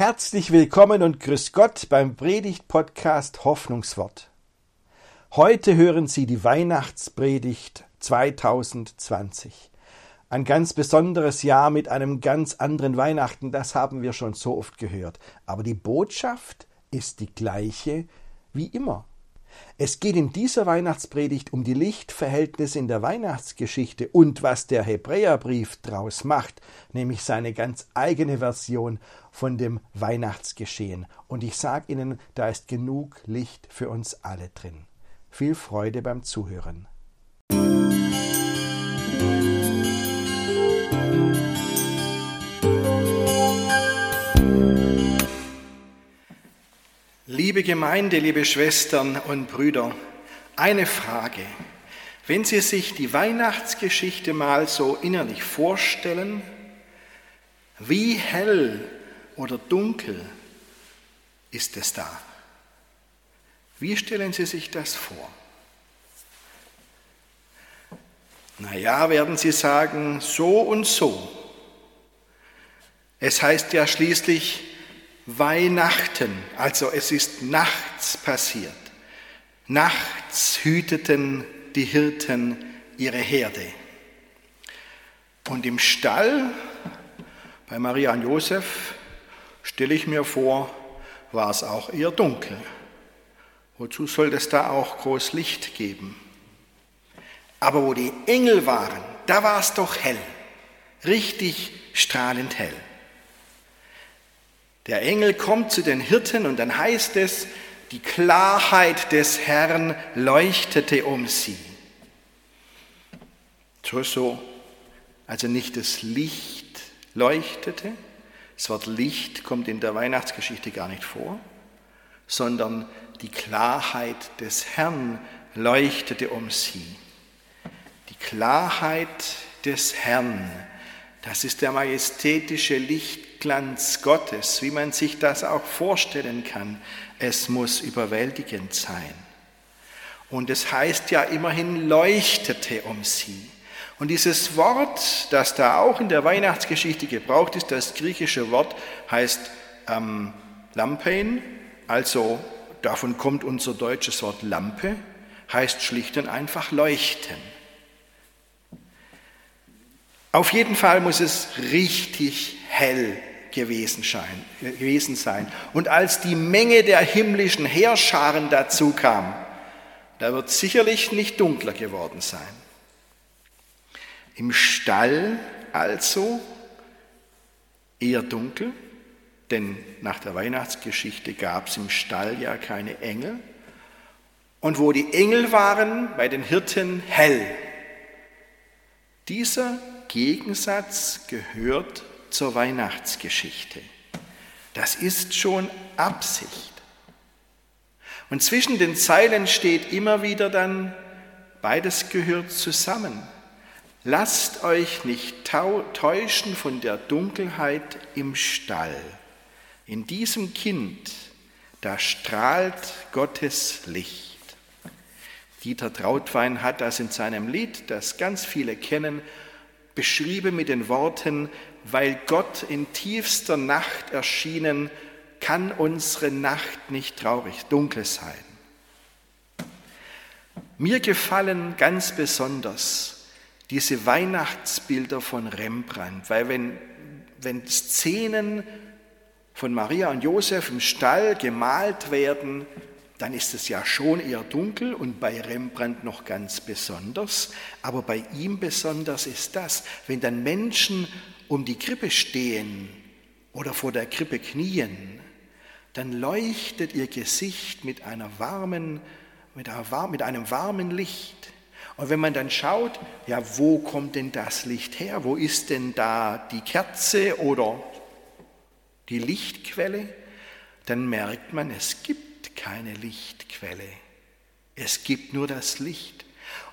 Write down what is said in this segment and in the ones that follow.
Herzlich willkommen und grüß Gott beim Predigt-Podcast Hoffnungswort. Heute hören Sie die Weihnachtspredigt 2020. Ein ganz besonderes Jahr mit einem ganz anderen Weihnachten, das haben wir schon so oft gehört. Aber die Botschaft ist die gleiche wie immer. Es geht in dieser Weihnachtspredigt um die Lichtverhältnisse in der Weihnachtsgeschichte und was der Hebräerbrief draus macht, nämlich seine ganz eigene Version von dem Weihnachtsgeschehen. Und ich sage Ihnen, da ist genug Licht für uns alle drin. Viel Freude beim Zuhören. Liebe Gemeinde, liebe Schwestern und Brüder, eine Frage. Wenn Sie sich die Weihnachtsgeschichte mal so innerlich vorstellen, wie hell oder dunkel ist es da? Wie stellen Sie sich das vor? Naja, werden Sie sagen, so und so. Es heißt ja schließlich, Weihnachten, also es ist nachts passiert. Nachts hüteten die Hirten ihre Herde. Und im Stall bei Maria und Josef, stelle ich mir vor, war es auch eher dunkel. Wozu soll es da auch groß Licht geben? Aber wo die Engel waren, da war es doch hell, richtig strahlend hell. Der Engel kommt zu den Hirten und dann heißt es, die Klarheit des Herrn leuchtete um sie. So, so, also nicht das Licht leuchtete, das Wort Licht kommt in der Weihnachtsgeschichte gar nicht vor, sondern die Klarheit des Herrn leuchtete um sie. Die Klarheit des Herrn, das ist der majestätische Licht Lichtglanz Gottes, wie man sich das auch vorstellen kann. Es muss überwältigend sein. Und es heißt ja immerhin leuchtete um sie. Und dieses Wort, das da auch in der Weihnachtsgeschichte gebraucht ist, das griechische Wort heißt ähm, Lampein, also davon kommt unser deutsches Wort Lampe, heißt schlicht und einfach leuchten. Auf jeden Fall muss es richtig hell gewesen, schein, gewesen sein. Und als die Menge der himmlischen Heerscharen dazu kam, da wird sicherlich nicht dunkler geworden sein. Im Stall also eher dunkel, denn nach der Weihnachtsgeschichte gab es im Stall ja keine Engel. Und wo die Engel waren, bei den Hirten hell. Dieser Gegensatz gehört zur Weihnachtsgeschichte. Das ist schon Absicht. Und zwischen den Zeilen steht immer wieder dann, beides gehört zusammen. Lasst euch nicht täuschen von der Dunkelheit im Stall. In diesem Kind, da strahlt Gottes Licht. Dieter Trautwein hat das in seinem Lied, das ganz viele kennen, beschrieben mit den Worten, weil Gott in tiefster Nacht erschienen, kann unsere Nacht nicht traurig, dunkel sein. Mir gefallen ganz besonders diese Weihnachtsbilder von Rembrandt, weil wenn, wenn Szenen von Maria und Josef im Stall gemalt werden, dann ist es ja schon eher dunkel und bei Rembrandt noch ganz besonders. Aber bei ihm besonders ist das, wenn dann Menschen um die Krippe stehen oder vor der Krippe knien, dann leuchtet ihr Gesicht mit, einer warmen, mit, einer, mit einem warmen Licht. Und wenn man dann schaut, ja, wo kommt denn das Licht her? Wo ist denn da die Kerze oder die Lichtquelle? Dann merkt man, es gibt keine Lichtquelle. Es gibt nur das Licht.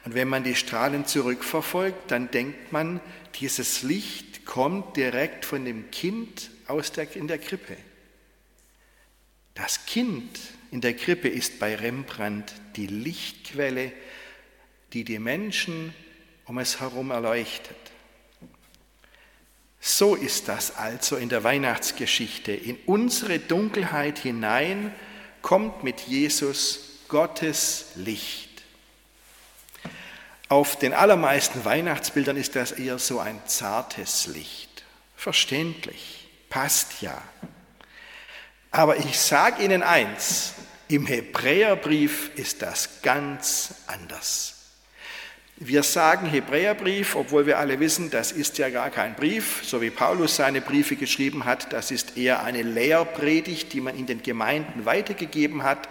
Und wenn man die Strahlen zurückverfolgt, dann denkt man, dieses Licht kommt direkt von dem Kind aus der, in der Krippe. Das Kind in der Krippe ist bei Rembrandt die Lichtquelle, die die Menschen um es herum erleuchtet. So ist das also in der Weihnachtsgeschichte. In unsere Dunkelheit hinein kommt mit Jesus Gottes Licht. Auf den allermeisten Weihnachtsbildern ist das eher so ein zartes Licht. Verständlich, passt ja. Aber ich sage Ihnen eins, im Hebräerbrief ist das ganz anders. Wir sagen Hebräerbrief, obwohl wir alle wissen, das ist ja gar kein Brief, so wie Paulus seine Briefe geschrieben hat, das ist eher eine Lehrpredigt, die man in den Gemeinden weitergegeben hat.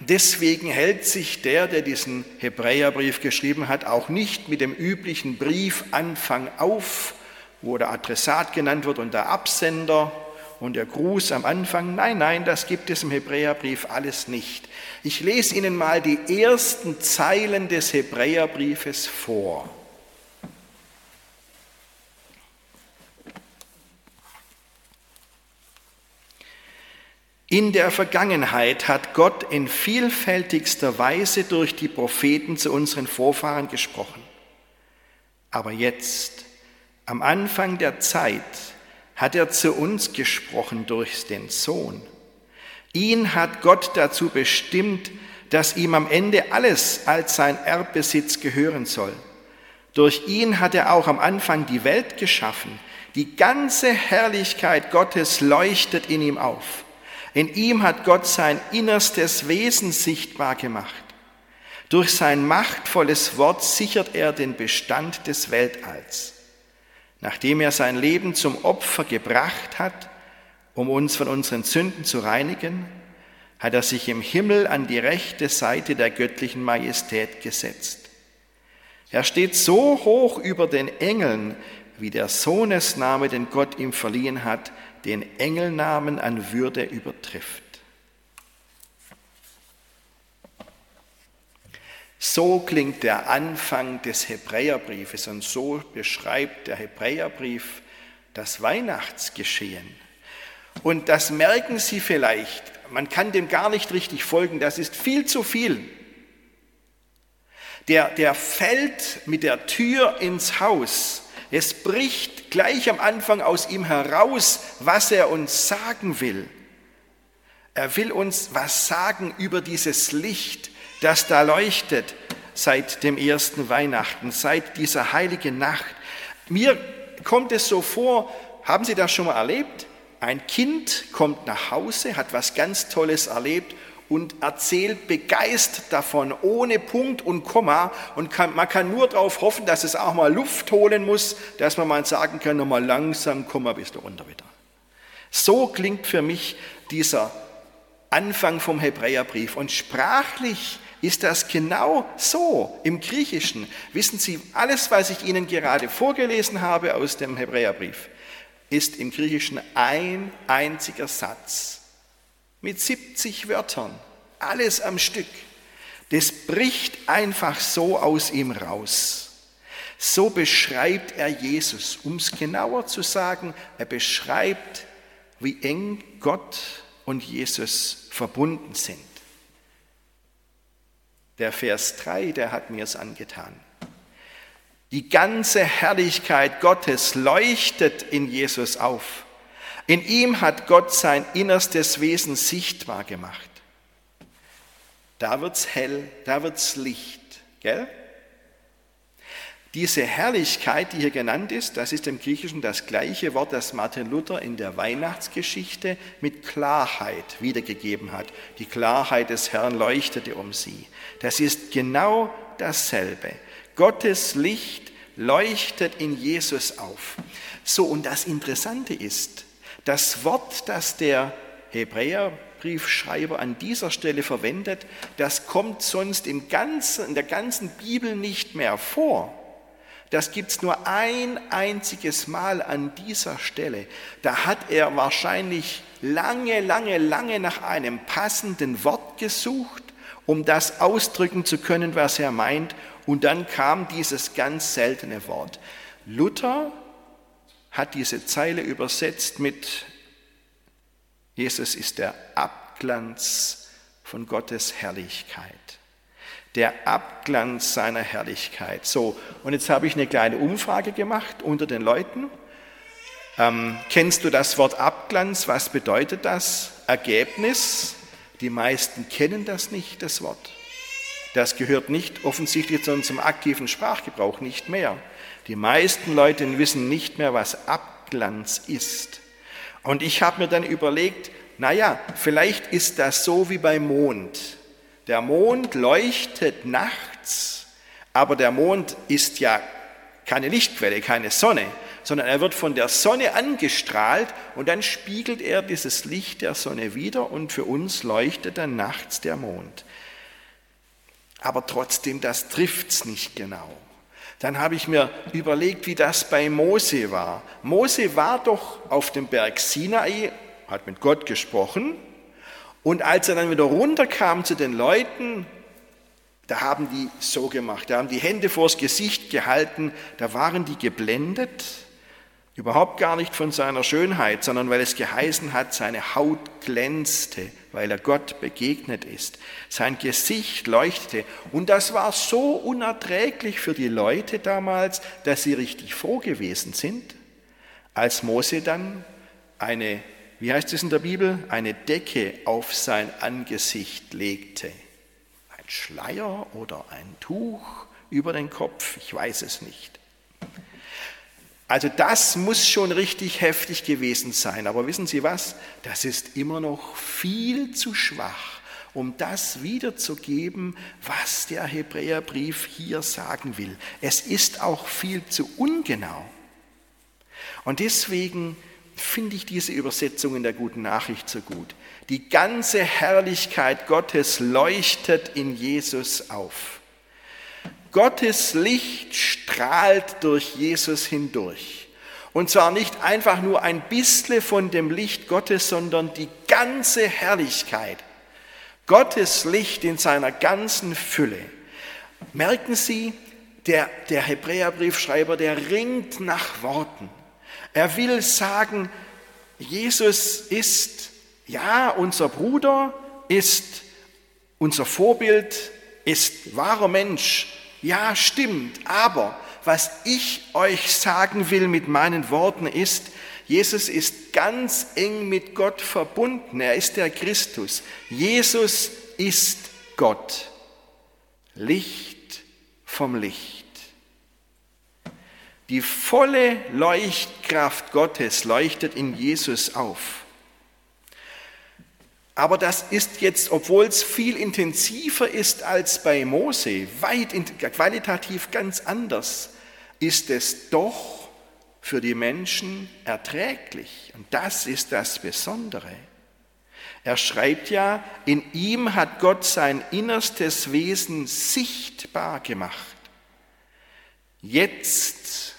Deswegen hält sich der, der diesen Hebräerbrief geschrieben hat, auch nicht mit dem üblichen Briefanfang auf, wo der Adressat genannt wird und der Absender und der Gruß am Anfang. Nein, nein, das gibt es im Hebräerbrief alles nicht. Ich lese Ihnen mal die ersten Zeilen des Hebräerbriefes vor. In der Vergangenheit hat Gott in vielfältigster Weise durch die Propheten zu unseren Vorfahren gesprochen. Aber jetzt, am Anfang der Zeit, hat er zu uns gesprochen durch den Sohn. Ihn hat Gott dazu bestimmt, dass ihm am Ende alles als sein Erbbesitz gehören soll. Durch ihn hat er auch am Anfang die Welt geschaffen. Die ganze Herrlichkeit Gottes leuchtet in ihm auf. In ihm hat Gott sein innerstes Wesen sichtbar gemacht. Durch sein machtvolles Wort sichert er den Bestand des Weltalls. Nachdem er sein Leben zum Opfer gebracht hat, um uns von unseren Sünden zu reinigen, hat er sich im Himmel an die rechte Seite der göttlichen Majestät gesetzt. Er steht so hoch über den Engeln, wie der Sohnesname, den Gott ihm verliehen hat, den Engelnamen an Würde übertrifft. So klingt der Anfang des Hebräerbriefes und so beschreibt der Hebräerbrief das Weihnachtsgeschehen. Und das merken Sie vielleicht, man kann dem gar nicht richtig folgen, das ist viel zu viel. Der, der fällt mit der Tür ins Haus. Es bricht gleich am Anfang aus ihm heraus, was er uns sagen will. Er will uns was sagen über dieses Licht, das da leuchtet seit dem ersten Weihnachten, seit dieser heiligen Nacht. Mir kommt es so vor, haben Sie das schon mal erlebt? Ein Kind kommt nach Hause, hat was ganz Tolles erlebt und erzählt begeistert davon, ohne Punkt und Komma. Und kann, man kann nur darauf hoffen, dass es auch mal Luft holen muss, dass man mal sagen kann, nochmal langsam, komm mal bis runter wieder. So klingt für mich dieser Anfang vom Hebräerbrief. Und sprachlich ist das genau so im Griechischen. Wissen Sie, alles, was ich Ihnen gerade vorgelesen habe aus dem Hebräerbrief, ist im Griechischen ein einziger Satz mit 70 Wörtern, alles am Stück. Das bricht einfach so aus ihm raus. So beschreibt er Jesus. Um es genauer zu sagen, er beschreibt, wie eng Gott und Jesus verbunden sind. Der Vers 3, der hat mir es angetan. Die ganze Herrlichkeit Gottes leuchtet in Jesus auf. In ihm hat Gott sein innerstes Wesen sichtbar gemacht. Da wird's hell, da wird's Licht, gell? Diese Herrlichkeit, die hier genannt ist, das ist im Griechischen das gleiche Wort, das Martin Luther in der Weihnachtsgeschichte mit Klarheit wiedergegeben hat. Die Klarheit des Herrn leuchtete um sie. Das ist genau dasselbe. Gottes Licht leuchtet in Jesus auf. So, und das Interessante ist, das Wort, das der Hebräerbriefschreiber an dieser Stelle verwendet, das kommt sonst im ganzen, in der ganzen Bibel nicht mehr vor. Das gibt es nur ein einziges Mal an dieser Stelle. Da hat er wahrscheinlich lange, lange, lange nach einem passenden Wort gesucht, um das ausdrücken zu können, was er meint. Und dann kam dieses ganz seltene Wort. Luther hat diese Zeile übersetzt mit Jesus ist der Abglanz von Gottes Herrlichkeit der Abglanz seiner Herrlichkeit. So, und jetzt habe ich eine kleine Umfrage gemacht unter den Leuten. Ähm, kennst du das Wort Abglanz? Was bedeutet das? Ergebnis? Die meisten kennen das nicht, das Wort. Das gehört nicht offensichtlich zu unserem aktiven Sprachgebrauch nicht mehr. Die meisten Leute wissen nicht mehr, was Abglanz ist. Und ich habe mir dann überlegt, naja, vielleicht ist das so wie beim Mond. Der Mond leuchtet nachts, aber der Mond ist ja keine Lichtquelle, keine Sonne, sondern er wird von der Sonne angestrahlt und dann spiegelt er dieses Licht der Sonne wieder und für uns leuchtet dann nachts der Mond. Aber trotzdem, das trifft's nicht genau. Dann habe ich mir überlegt, wie das bei Mose war. Mose war doch auf dem Berg Sinai, hat mit Gott gesprochen und als er dann wieder runterkam zu den Leuten, da haben die so gemacht, da haben die Hände vors Gesicht gehalten, da waren die geblendet Überhaupt gar nicht von seiner Schönheit, sondern weil es geheißen hat, seine Haut glänzte, weil er Gott begegnet ist. Sein Gesicht leuchtete. Und das war so unerträglich für die Leute damals, dass sie richtig froh gewesen sind, als Mose dann eine, wie heißt es in der Bibel, eine Decke auf sein Angesicht legte. Ein Schleier oder ein Tuch über den Kopf, ich weiß es nicht. Also das muss schon richtig heftig gewesen sein. Aber wissen Sie was? Das ist immer noch viel zu schwach, um das wiederzugeben, was der Hebräerbrief hier sagen will. Es ist auch viel zu ungenau. Und deswegen finde ich diese Übersetzung in der guten Nachricht so gut. Die ganze Herrlichkeit Gottes leuchtet in Jesus auf. Gottes Licht strahlt durch Jesus hindurch. Und zwar nicht einfach nur ein bisschen von dem Licht Gottes, sondern die ganze Herrlichkeit. Gottes Licht in seiner ganzen Fülle. Merken Sie, der, der Hebräerbriefschreiber, der ringt nach Worten. Er will sagen, Jesus ist, ja, unser Bruder, ist unser Vorbild, ist wahrer Mensch, ja, stimmt, aber was ich euch sagen will mit meinen Worten ist, Jesus ist ganz eng mit Gott verbunden. Er ist der Christus. Jesus ist Gott. Licht vom Licht. Die volle Leuchtkraft Gottes leuchtet in Jesus auf. Aber das ist jetzt, obwohl es viel intensiver ist als bei Mose, weit qualitativ ganz anders, ist es doch für die Menschen erträglich. Und das ist das Besondere. Er schreibt ja, in ihm hat Gott sein innerstes Wesen sichtbar gemacht. Jetzt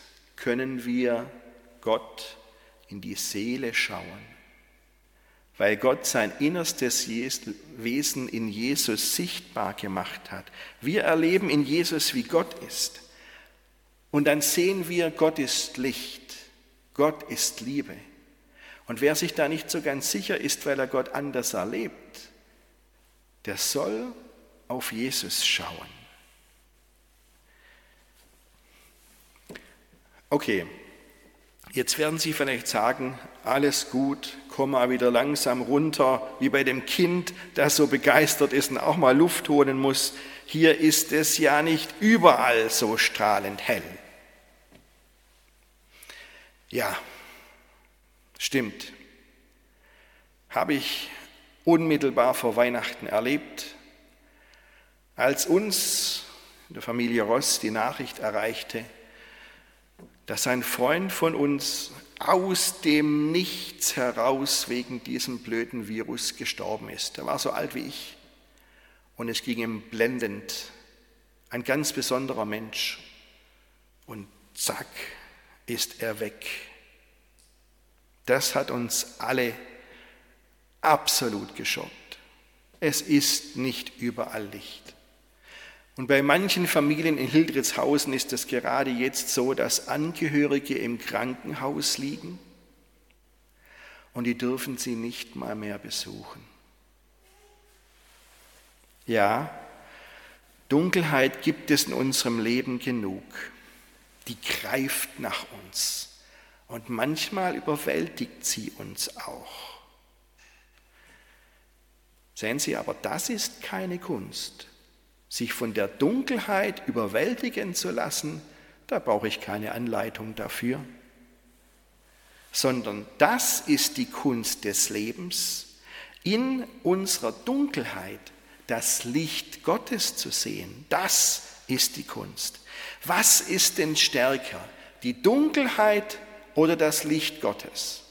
können wir Gott in die Seele schauen weil Gott sein innerstes Wesen in Jesus sichtbar gemacht hat. Wir erleben in Jesus, wie Gott ist. Und dann sehen wir, Gott ist Licht, Gott ist Liebe. Und wer sich da nicht so ganz sicher ist, weil er Gott anders erlebt, der soll auf Jesus schauen. Okay, Jetzt werden Sie vielleicht sagen, alles gut, komm mal wieder langsam runter, wie bei dem Kind, das so begeistert ist und auch mal Luft holen muss. Hier ist es ja nicht überall so strahlend hell. Ja, stimmt. Habe ich unmittelbar vor Weihnachten erlebt, als uns in der Familie Ross die Nachricht erreichte, dass ein Freund von uns aus dem Nichts heraus wegen diesem blöden Virus gestorben ist. Er war so alt wie ich und es ging ihm blendend. Ein ganz besonderer Mensch und zack ist er weg. Das hat uns alle absolut geschockt. Es ist nicht überall Licht. Und bei manchen Familien in Hildritzhausen ist es gerade jetzt so, dass Angehörige im Krankenhaus liegen und die dürfen sie nicht mal mehr besuchen. Ja, Dunkelheit gibt es in unserem Leben genug. Die greift nach uns Und manchmal überwältigt sie uns auch. Sehen Sie, aber das ist keine Kunst. Sich von der Dunkelheit überwältigen zu lassen, da brauche ich keine Anleitung dafür. Sondern das ist die Kunst des Lebens, in unserer Dunkelheit das Licht Gottes zu sehen. Das ist die Kunst. Was ist denn stärker, die Dunkelheit oder das Licht Gottes?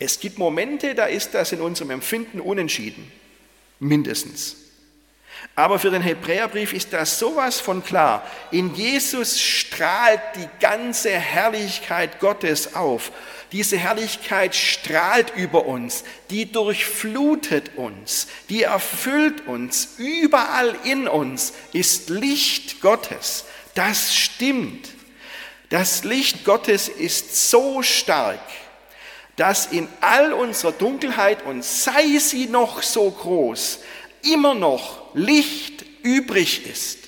Es gibt Momente, da ist das in unserem Empfinden unentschieden, mindestens. Aber für den Hebräerbrief ist das sowas von klar. In Jesus strahlt die ganze Herrlichkeit Gottes auf. Diese Herrlichkeit strahlt über uns, die durchflutet uns, die erfüllt uns. Überall in uns ist Licht Gottes. Das stimmt. Das Licht Gottes ist so stark, dass in all unserer Dunkelheit, und sei sie noch so groß, immer noch Licht übrig ist.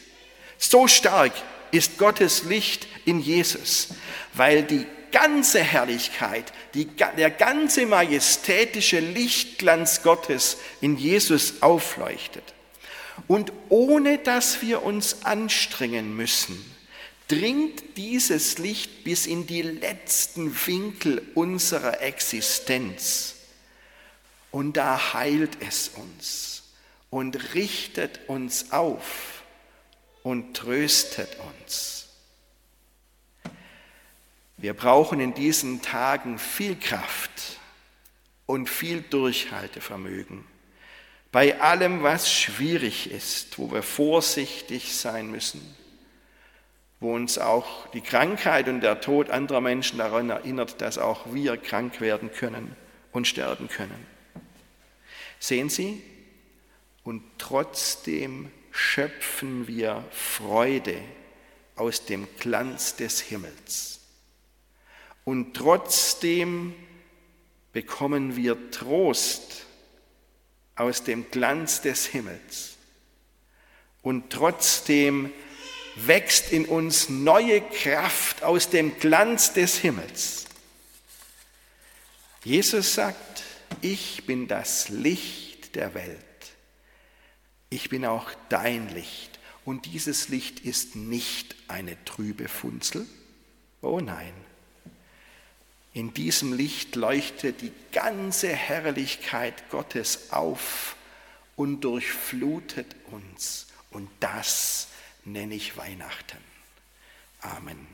So stark ist Gottes Licht in Jesus, weil die ganze Herrlichkeit, die, der ganze majestätische Lichtglanz Gottes in Jesus aufleuchtet. Und ohne dass wir uns anstrengen müssen, dringt dieses Licht bis in die letzten Winkel unserer Existenz. Und da heilt es uns und richtet uns auf und tröstet uns. Wir brauchen in diesen Tagen viel Kraft und viel Durchhaltevermögen bei allem, was schwierig ist, wo wir vorsichtig sein müssen wo uns auch die Krankheit und der Tod anderer Menschen daran erinnert, dass auch wir krank werden können und sterben können. Sehen Sie? Und trotzdem schöpfen wir Freude aus dem Glanz des Himmels. Und trotzdem bekommen wir Trost aus dem Glanz des Himmels. Und trotzdem wächst in uns neue Kraft aus dem Glanz des Himmels. Jesus sagt, ich bin das Licht der Welt. Ich bin auch dein Licht. Und dieses Licht ist nicht eine trübe Funzel. Oh nein. In diesem Licht leuchtet die ganze Herrlichkeit Gottes auf und durchflutet uns. Und das nenne ich Weihnachten. Amen.